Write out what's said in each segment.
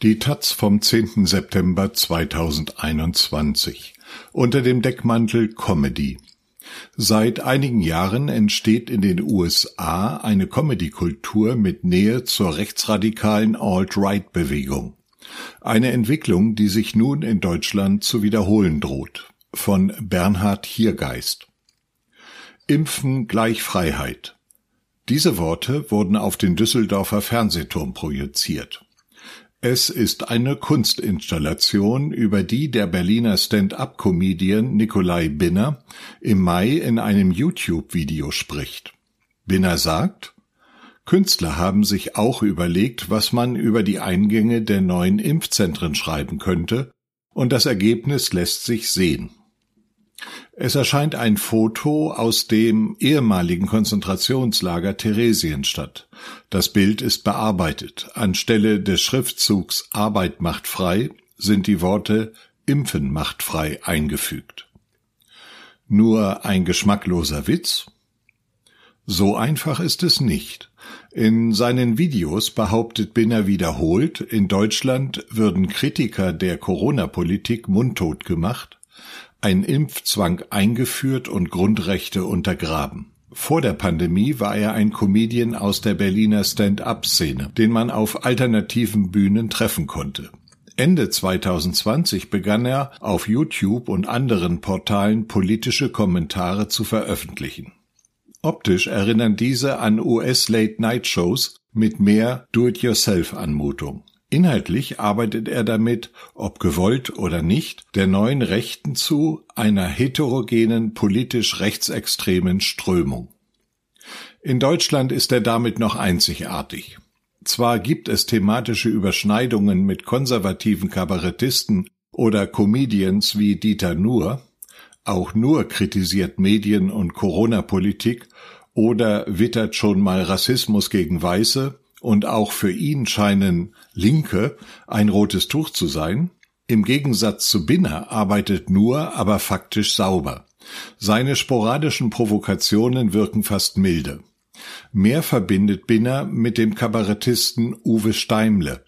Die taz vom 10. September 2021 unter dem Deckmantel Comedy. Seit einigen Jahren entsteht in den USA eine Comedy-Kultur mit Nähe zur rechtsradikalen Alt-Right-Bewegung. Eine Entwicklung, die sich nun in Deutschland zu wiederholen droht. Von Bernhard Hiergeist. Impfen gleich Freiheit. Diese Worte wurden auf den Düsseldorfer Fernsehturm projiziert. Es ist eine Kunstinstallation, über die der Berliner Stand-up-Comedian Nikolai Binner im Mai in einem YouTube-Video spricht. Binner sagt, Künstler haben sich auch überlegt, was man über die Eingänge der neuen Impfzentren schreiben könnte, und das Ergebnis lässt sich sehen. Es erscheint ein Foto aus dem ehemaligen Konzentrationslager Theresienstadt. Das Bild ist bearbeitet. Anstelle des Schriftzugs Arbeit macht frei sind die Worte Impfen macht frei eingefügt. Nur ein geschmackloser Witz? So einfach ist es nicht. In seinen Videos behauptet Binner wiederholt, in Deutschland würden Kritiker der Corona-Politik mundtot gemacht, ein Impfzwang eingeführt und Grundrechte untergraben. Vor der Pandemie war er ein Comedian aus der Berliner Stand-up-Szene, den man auf alternativen Bühnen treffen konnte. Ende 2020 begann er auf YouTube und anderen Portalen politische Kommentare zu veröffentlichen. Optisch erinnern diese an US Late-Night-Shows mit mehr Do-it-yourself-Anmutung. Inhaltlich arbeitet er damit, ob gewollt oder nicht, der neuen Rechten zu einer heterogenen politisch rechtsextremen Strömung. In Deutschland ist er damit noch einzigartig. Zwar gibt es thematische Überschneidungen mit konservativen Kabarettisten oder Comedians wie Dieter Nuhr, auch Nuhr kritisiert Medien und Corona-Politik oder wittert schon mal Rassismus gegen Weiße, und auch für ihn scheinen Linke ein rotes Tuch zu sein. Im Gegensatz zu Binner arbeitet nur, aber faktisch sauber. Seine sporadischen Provokationen wirken fast milde. Mehr verbindet Binner mit dem Kabarettisten Uwe Steimle.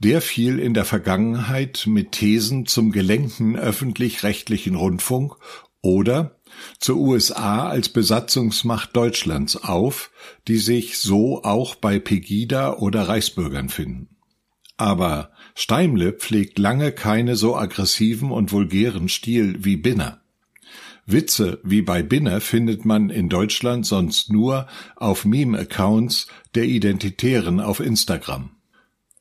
Der fiel in der Vergangenheit mit Thesen zum gelenkten öffentlich-rechtlichen Rundfunk oder zur USA als Besatzungsmacht Deutschlands auf, die sich so auch bei Pegida oder Reichsbürgern finden. Aber Steimle pflegt lange keine so aggressiven und vulgären Stil wie Binner. Witze wie bei Binner findet man in Deutschland sonst nur auf Meme-Accounts der Identitären auf Instagram.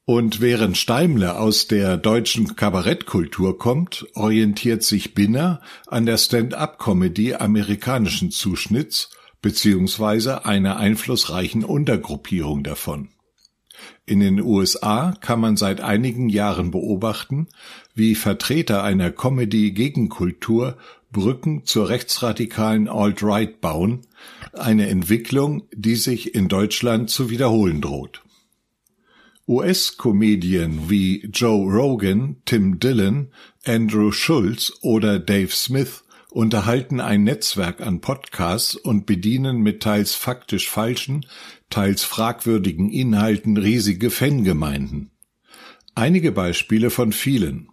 Und während Steimle aus der deutschen Kabarettkultur kommt, orientiert sich Binner an der Stand-up-Comedy amerikanischen Zuschnitts beziehungsweise einer einflussreichen Untergruppierung davon. In den USA kann man seit einigen Jahren beobachten, wie Vertreter einer Comedy-Gegenkultur Brücken zur rechtsradikalen Alt-Right bauen, eine Entwicklung, die sich in Deutschland zu wiederholen droht. US-Comedien wie Joe Rogan, Tim Dillon, Andrew Schulz oder Dave Smith unterhalten ein Netzwerk an Podcasts und bedienen mit teils faktisch falschen, teils fragwürdigen Inhalten riesige Fangemeinden. Einige Beispiele von vielen.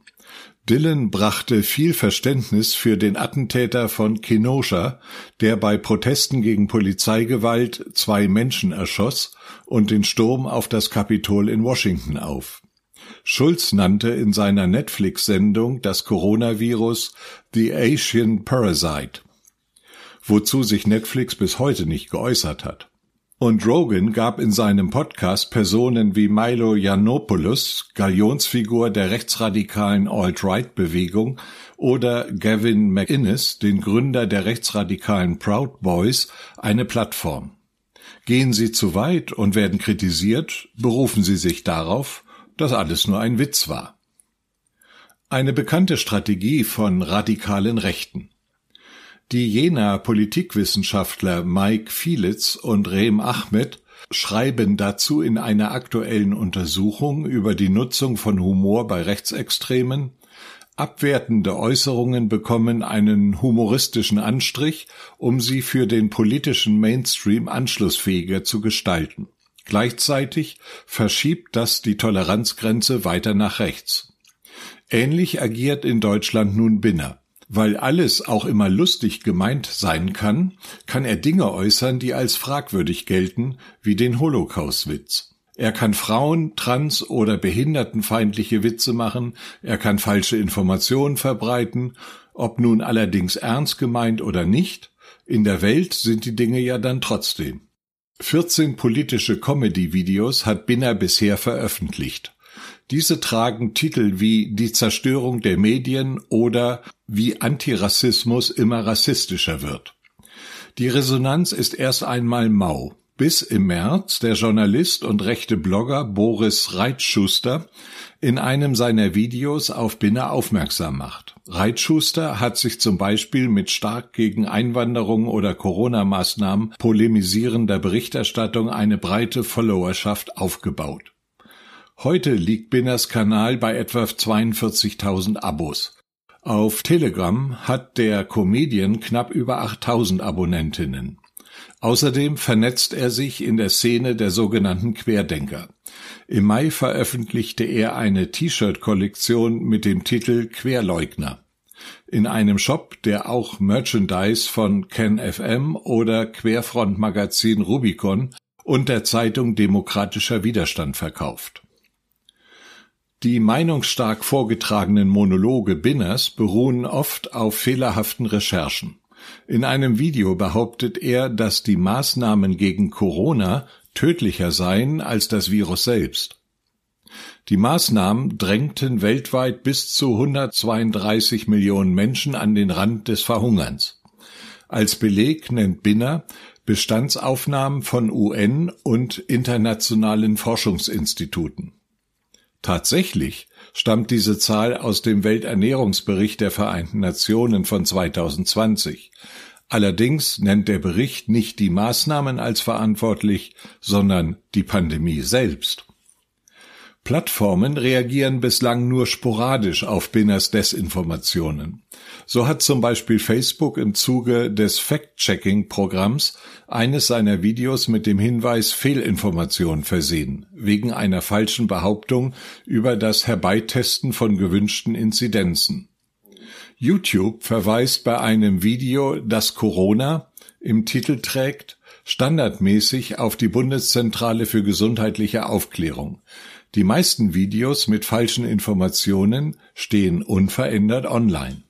Dylan brachte viel Verständnis für den Attentäter von Kenosha, der bei Protesten gegen Polizeigewalt zwei Menschen erschoss und den Sturm auf das Kapitol in Washington auf. Schulz nannte in seiner Netflix-Sendung das Coronavirus The Asian Parasite, wozu sich Netflix bis heute nicht geäußert hat. Und Rogan gab in seinem Podcast Personen wie Milo Yiannopoulos, Galionsfigur der rechtsradikalen Alt-Right-Bewegung, oder Gavin McInnes, den Gründer der rechtsradikalen Proud Boys, eine Plattform. Gehen sie zu weit und werden kritisiert, berufen sie sich darauf, dass alles nur ein Witz war. Eine bekannte Strategie von radikalen Rechten. Die Jenaer Politikwissenschaftler Mike Fielitz und Rehm Ahmed schreiben dazu in einer aktuellen Untersuchung über die Nutzung von Humor bei Rechtsextremen, abwertende Äußerungen bekommen einen humoristischen Anstrich, um sie für den politischen Mainstream anschlussfähiger zu gestalten. Gleichzeitig verschiebt das die Toleranzgrenze weiter nach rechts. Ähnlich agiert in Deutschland nun Binner. Weil alles auch immer lustig gemeint sein kann, kann er Dinge äußern, die als fragwürdig gelten, wie den Holocaust-Witz. Er kann Frauen, trans- oder behindertenfeindliche Witze machen, er kann falsche Informationen verbreiten, ob nun allerdings ernst gemeint oder nicht, in der Welt sind die Dinge ja dann trotzdem. 14 politische Comedy-Videos hat Binner bisher veröffentlicht. Diese tragen Titel wie Die Zerstörung der Medien oder Wie Antirassismus immer rassistischer wird. Die Resonanz ist erst einmal mau bis im März der Journalist und rechte Blogger Boris Reitschuster in einem seiner Videos auf Binner aufmerksam macht. Reitschuster hat sich zum Beispiel mit stark gegen Einwanderung oder Corona-Maßnahmen polemisierender Berichterstattung eine breite Followerschaft aufgebaut. Heute liegt Binners Kanal bei etwa 42.000 Abos. Auf Telegram hat der Comedian knapp über 8.000 Abonnentinnen. Außerdem vernetzt er sich in der Szene der sogenannten Querdenker. Im Mai veröffentlichte er eine T-Shirt-Kollektion mit dem Titel Querleugner. In einem Shop, der auch Merchandise von Ken FM oder Querfront Magazin Rubicon und der Zeitung Demokratischer Widerstand verkauft. Die meinungsstark vorgetragenen Monologe Binners beruhen oft auf fehlerhaften Recherchen. In einem Video behauptet er, dass die Maßnahmen gegen Corona tödlicher seien als das Virus selbst. Die Maßnahmen drängten weltweit bis zu 132 Millionen Menschen an den Rand des Verhungerns. Als Beleg nennt Binner Bestandsaufnahmen von UN und internationalen Forschungsinstituten. Tatsächlich stammt diese Zahl aus dem Welternährungsbericht der Vereinten Nationen von 2020. Allerdings nennt der Bericht nicht die Maßnahmen als verantwortlich, sondern die Pandemie selbst. Plattformen reagieren bislang nur sporadisch auf Binners Desinformationen. So hat zum Beispiel Facebook im Zuge des Fact-Checking-Programms eines seiner Videos mit dem Hinweis Fehlinformation versehen, wegen einer falschen Behauptung über das Herbeitesten von gewünschten Inzidenzen. YouTube verweist bei einem Video, das Corona im Titel trägt, standardmäßig auf die Bundeszentrale für gesundheitliche Aufklärung. Die meisten Videos mit falschen Informationen stehen unverändert online.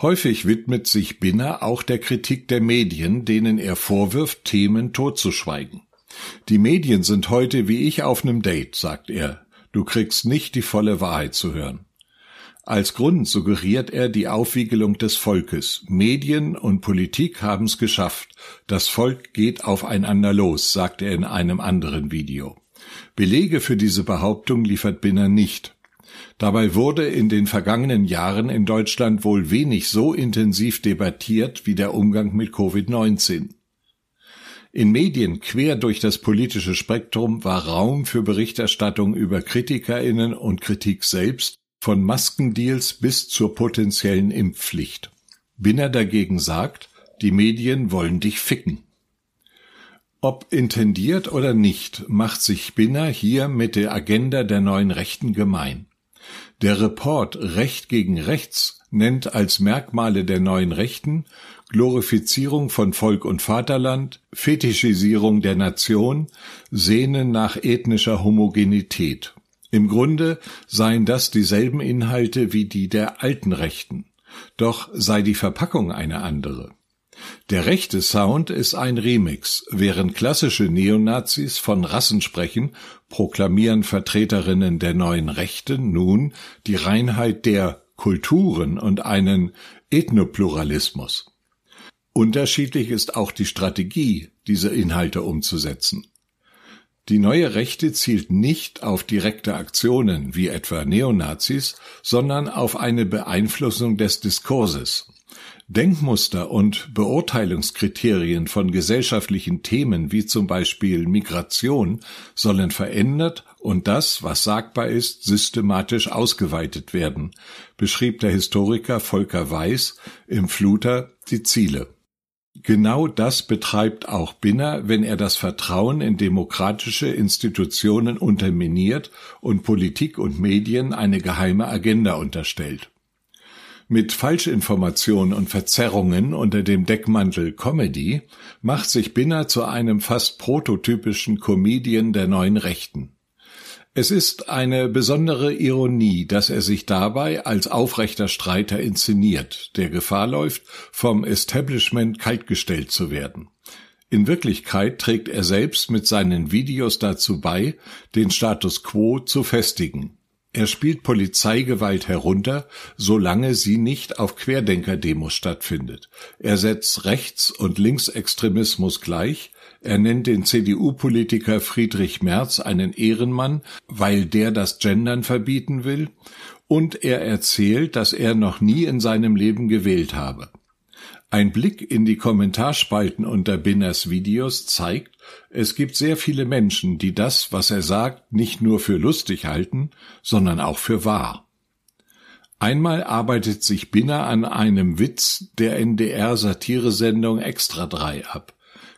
Häufig widmet sich Binner auch der Kritik der Medien, denen er vorwirft, Themen totzuschweigen. Die Medien sind heute wie ich auf nem Date, sagt er. Du kriegst nicht die volle Wahrheit zu hören. Als Grund suggeriert er die Aufwiegelung des Volkes. Medien und Politik haben's geschafft. Das Volk geht aufeinander los, sagt er in einem anderen Video. Belege für diese Behauptung liefert Binner nicht. Dabei wurde in den vergangenen Jahren in Deutschland wohl wenig so intensiv debattiert wie der Umgang mit Covid-19. In Medien quer durch das politische Spektrum war Raum für Berichterstattung über Kritikerinnen und Kritik selbst, von Maskendeals bis zur potenziellen Impfpflicht. Binner dagegen sagt, die Medien wollen dich ficken. Ob intendiert oder nicht, macht sich Binner hier mit der Agenda der neuen Rechten gemein. Der Report Recht gegen Rechts nennt als Merkmale der neuen Rechten Glorifizierung von Volk und Vaterland, Fetischisierung der Nation, Sehnen nach ethnischer Homogenität. Im Grunde seien das dieselben Inhalte wie die der alten Rechten. Doch sei die Verpackung eine andere. Der rechte Sound ist ein Remix. Während klassische Neonazis von Rassen sprechen, proklamieren Vertreterinnen der neuen Rechten nun die Reinheit der Kulturen und einen Ethnopluralismus. Unterschiedlich ist auch die Strategie, diese Inhalte umzusetzen. Die neue Rechte zielt nicht auf direkte Aktionen wie etwa Neonazis, sondern auf eine Beeinflussung des Diskurses. Denkmuster und Beurteilungskriterien von gesellschaftlichen Themen wie zum Beispiel Migration sollen verändert und das, was sagbar ist, systematisch ausgeweitet werden, beschrieb der Historiker Volker Weiß im Fluter die Ziele. Genau das betreibt auch Binner, wenn er das Vertrauen in demokratische Institutionen unterminiert und Politik und Medien eine geheime Agenda unterstellt. Mit Falschinformationen und Verzerrungen unter dem Deckmantel Comedy macht sich Binner zu einem fast prototypischen Comedian der neuen Rechten. Es ist eine besondere Ironie, dass er sich dabei als aufrechter Streiter inszeniert, der Gefahr läuft, vom Establishment kaltgestellt zu werden. In Wirklichkeit trägt er selbst mit seinen Videos dazu bei, den Status quo zu festigen. Er spielt Polizeigewalt herunter, solange sie nicht auf Querdenker-Demos stattfindet. Er setzt Rechts- und Linksextremismus gleich. Er nennt den CDU-Politiker Friedrich Merz einen Ehrenmann, weil der das Gendern verbieten will. Und er erzählt, dass er noch nie in seinem Leben gewählt habe. Ein Blick in die Kommentarspalten unter Binners Videos zeigt, es gibt sehr viele Menschen, die das, was er sagt, nicht nur für lustig halten, sondern auch für wahr. Einmal arbeitet sich Binner an einem Witz der NDR-Satiresendung Extra 3 ab.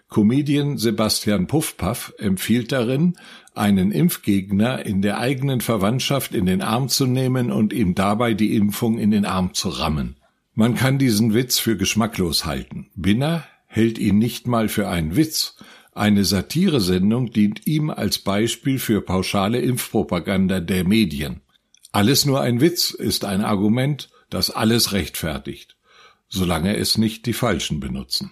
Comedian Sebastian Puffpaff empfiehlt darin, einen Impfgegner in der eigenen Verwandtschaft in den Arm zu nehmen und ihm dabei die Impfung in den Arm zu rammen. Man kann diesen Witz für geschmacklos halten. Binner hält ihn nicht mal für einen Witz. Eine Satiresendung dient ihm als Beispiel für pauschale Impfpropaganda der Medien. Alles nur ein Witz ist ein Argument, das alles rechtfertigt, solange es nicht die Falschen benutzen.